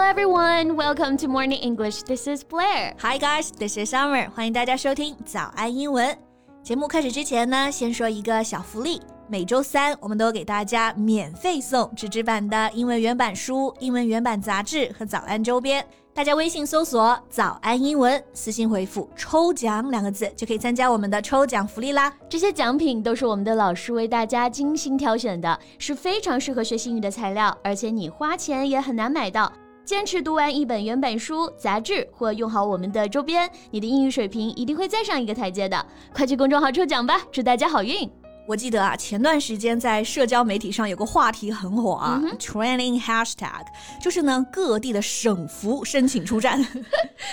Hello everyone, welcome to Morning English. This is Blair. Hi guys, this is Summer. 欢迎大家收听早安英文。节目开始之前呢，先说一个小福利。每周三，我们都给大家免费送纸质版的英文原版书、英文原版杂志和早安周边。大家微信搜索“早安英文”，私信回复“抽奖”两个字，就可以参加我们的抽奖福利啦。这些奖品都是我们的老师为大家精心挑选的，是非常适合学习英语的材料，而且你花钱也很难买到。坚持读完一本原版书、杂志，或用好我们的周边，你的英语水平一定会再上一个台阶的。快去公众号抽奖吧，祝大家好运！我记得啊，前段时间在社交媒体上有个话题很火啊、嗯、，trending hashtag，就是呢各地的省服申请出战。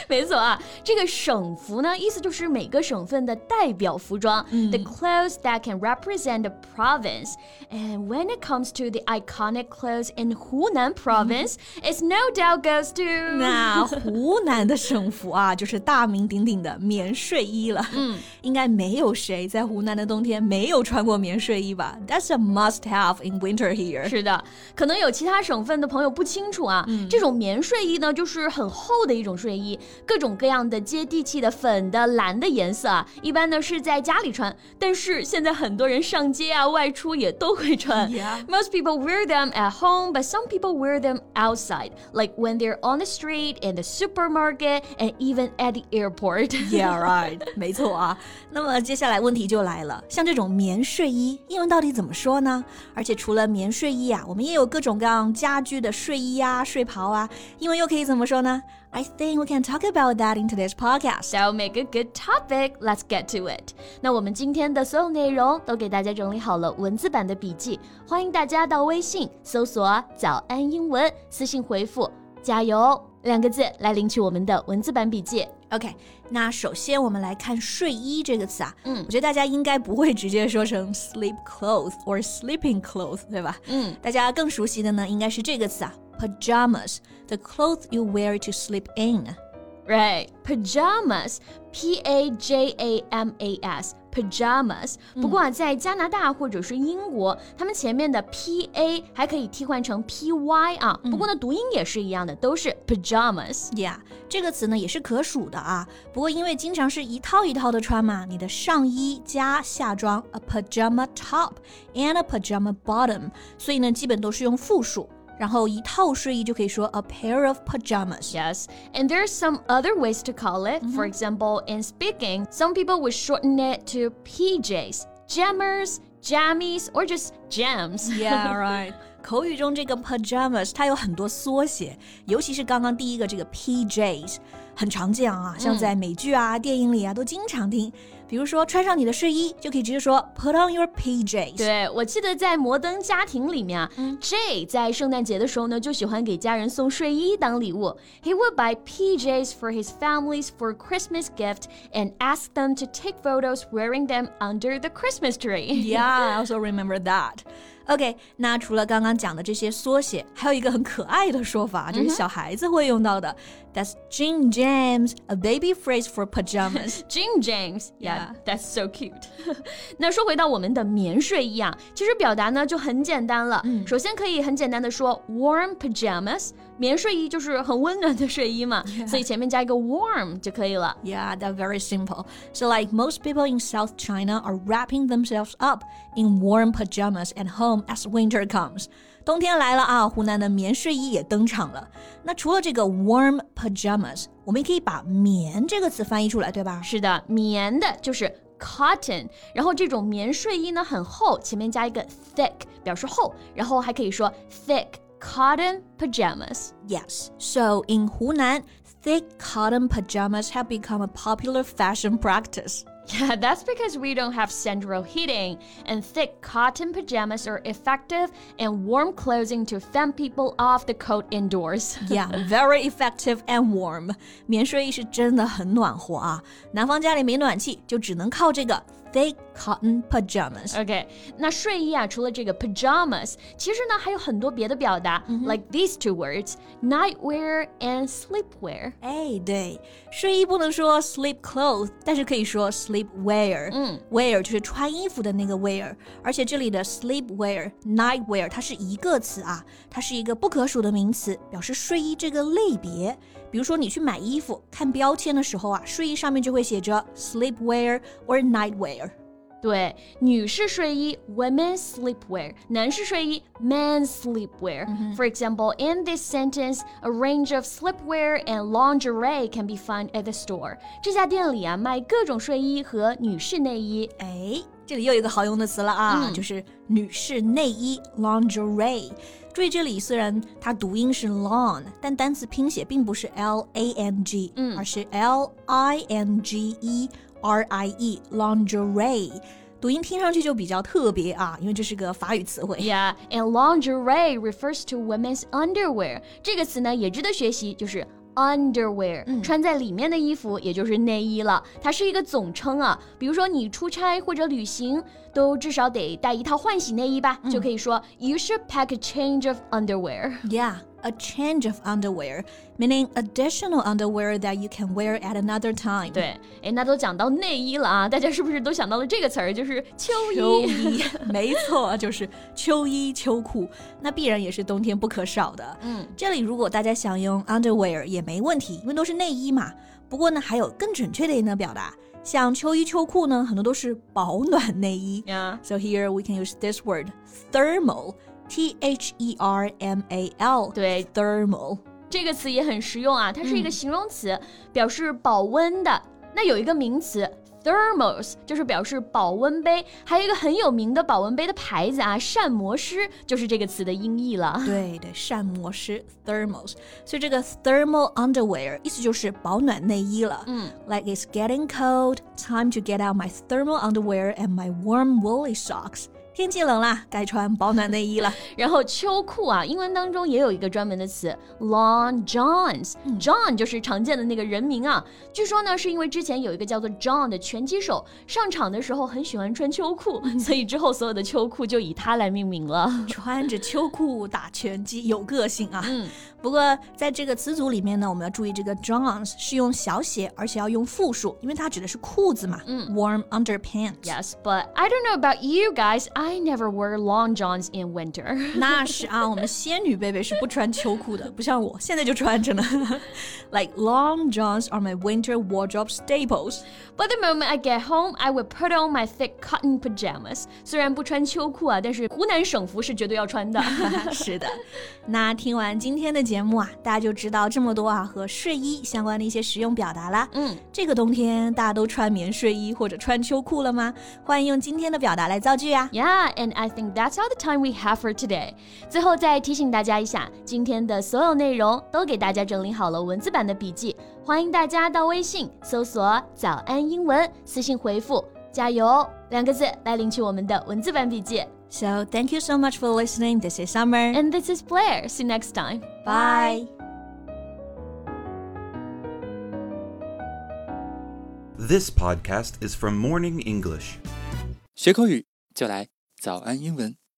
没错啊，这个省服呢，意思就是每个省份的代表服装、嗯、，the clothes that can represent a province. And when it comes to the iconic clothes in Hunan province, it no doubt goes to 那湖南的省服啊，就是大名鼎鼎的棉睡衣了。嗯，应该没有谁在湖南的冬天没有穿 过棉睡衣吧？That's a must-have in winter here。是的，可能有其他省份的朋友不清楚啊，嗯、这种棉睡衣呢，就是很厚的一种睡衣，各种各样的接地气的粉的、蓝的颜色啊，一般呢是在家里穿，但是现在很多人上街啊、外出也都会穿。 Yeah. Most people wear them at home, but some people wear them outside, like when they're on the street, in the supermarket, and even at the airport. Yeah, right. 没错啊。那么接下来问题就来了，像这种棉睡 睡衣，英文到底怎么说呢？而且除了棉睡衣啊，我们也有各种各样家居的睡衣啊、睡袍啊，英文又可以怎么说呢？I think we can talk about that in today's podcast. Shall make a good topic. Let's get to it. 那我们今天的所有内容都给大家整理好了文字版的笔记，欢迎大家到微信搜索“早安英文”，私信回复“加油”两个字来领取我们的文字版笔记。OK，那首先我们来看“睡衣”这个词啊，嗯我觉得大家应该不会直接说成 sleep clothes or sleeping clothes，对吧？嗯，大家更熟悉的呢，应该是这个词啊，pajamas，the clothes you wear to sleep in。 Right, pajamas, P A J A M A S, pajamas。不过啊，在加拿大或者是英国，他们前面的 P A 还可以替换成 P Y 啊。不过呢，读音也是一样的，都是 pajamas。Yeah，这个词呢也是可数的啊。不过因为经常是一套一套的穿嘛，你的上衣加下装 a pajama top and a pajama bottom，所以呢基本都是用复数。然后一套睡衣就可以说 a pair of pajamas。 Yes, and there's some other ways to call it. For example, in speaking, some people would shorten it to PJs, jammers, jammies, or just jams. Yeah, right. 口语中这个 pajamas 它有很多缩写，尤其是刚刚第一个这个 PJs 很常见啊，像在美剧啊、电影里啊都经常听。 比如说穿上你的睡衣，就可以直接说 put on your PJs。对，我记得在《摩登家庭》里面啊、嗯、，Jay 在圣诞节的时候呢，就喜欢给家人送睡衣当礼物。He would buy PJs for his families for Christmas gift and ask them to take photos wearing them under the Christmas tree. yeah, I also remember that. OK，那除了刚刚讲的这些缩写，还有一个很可爱的说法，就是小孩子会用到的。That's jim-jams, a baby phrase for pajamas. jim-jams, yeah, that's so cute. 那说回到我们的棉睡衣啊，其实表达呢就很简单了。首先可以很简单的说 warm pajamas，棉睡衣就是很温暖的睡衣嘛，所以前面加一个 warm 就可以了。Yeah, that's very simple. So like most people in South China are wrapping themselves up in warm pajamas at home as winter comes. 冬天来了啊，湖南的棉睡衣也登场了。那除了这个 warm pajamas，我们也可以把“棉”这个词翻译出来，对吧？是的，棉的就是 cotton，然后这种棉睡衣呢很厚，前面加一个 thick 表示厚，然后还可以说 thick cotton pajamas。 Yes. So in Hunan, thick cotton pajamas have become a popular fashion practice. Yeah, that's because we don't have central heating, and thick cotton pajamas are effective and warm clothing to fend people off the cold indoors. Yeah, very effective and warm. 棉睡衣是真的很暖和啊，南方家里没暖气，就只能靠这个 thick cotton pajamas. OK，那睡衣啊，除了这个 pajamas，其实呢还有很多别的表达、嗯 l i k e these two words, nightwear and sleepwear。哎，对，睡衣不能说 sleep clothes，但是可以说 sleep wear。嗯，wear 就是穿衣服的那个 wear，而且这里的 sleep wear、night wear 它是一个词啊，它是一个不可数的名词，表示睡衣这个类别。 比如说你去买衣服，看标签的时候啊，睡衣上面就会写着 sleep wear or night wear。对，女士睡衣 women's sleepwear，男士睡衣 men's sleepwear。For example, in this sentence, a range of sleepwear and lingerie can be found at the store。这家店里啊，卖各种睡衣和女士内衣。哎，这里又有一个好用的词了啊，嗯就是女士内衣 lingerie。注意这里虽然它读音是 long，但单词拼写并不是 l a n g，嗯而是 l i n g e r i e lingerie。读音听上去就比较特别啊，因为这是个法语词汇。Yeah, and lingerie refers to women's underwear。这个词呢也值得学习，就是 underwear，、穿在里面的衣服，也就是内衣了。它是一个总称啊。比如说你出差或者旅行，都至少得带一套换洗内衣吧，就可以说 You should pack a change of underwear。Yeah, a change of underwear, meaning additional underwear that you can wear at another time. 对，哎，那都讲到内衣了啊，大家是不是都想到了这个词儿，就是秋衣？秋衣，没错，就是秋衣秋裤，那必然也是冬天不可少的。嗯，这里如果大家想用 underwear 也没问题，因为都是内衣嘛。不过呢，还有更准确的一个表达，像秋衣秋裤呢，很多都是保暖内衣。呀 So here we can use this word thermal, T H E R M A L. 对 thermal. 这个词也很实用啊，它是一个形容词，表示保温的。那有一个名词 thermos，就是表示保温杯。还有一个很有名的保温杯的牌子啊，膳魔师就是这个词的音译了。对对，膳魔师 thermals，所以这个 thermal underwear 意思就是保暖内衣了。嗯，like it's getting cold, time to get out my thermal underwear and my warm woolly socks。 天气冷了，该穿保暖内衣了。然后秋裤啊，英文当中也有一个专门的词 long johns。John 就是常见的那个人名啊。据说呢，是因为之前有一个叫做 John 的拳击手上场的时候很喜欢穿秋裤，所以之后所有的秋裤就以他来命名了。穿着秋裤打拳击，有个性啊。嗯。不过在这个词组里面呢，我们要注意这个 johns 是用小写，而且要用复数，因为它指的是裤子嘛。嗯，warm underpants。Yes, but I don't know about you guys. I never wear long johns in winter. 那是啊，我们仙女贝贝是不穿秋裤的，不像我现在就穿着呢。like long johns are my winter wardrobe staples. But the moment I get home, I would put on my thick cotton pajamas. 虽然不穿秋裤啊，但是湖南省服是绝对要穿的。是的，那听完今天的节目啊，大家就知道这么多啊和睡衣相关的一些实用表达啦。嗯，这个冬天大家都穿棉睡衣或者穿秋裤了吗？欢迎用今天的表达来造句啊。 Yeah, and I think that's all the time we have for today. 最后再提醒大家一下，今天的所有内容都给大家整理好了文字版的笔记，欢迎大家到微信搜索“早安英文”，私信回复“加油”两个字来领取我们的文字版笔记。 So thank you so much for listening. This is Summer. And this is Blair. See you next time. Bye. This podcast is from Morning English. 学口语就来 早安英文。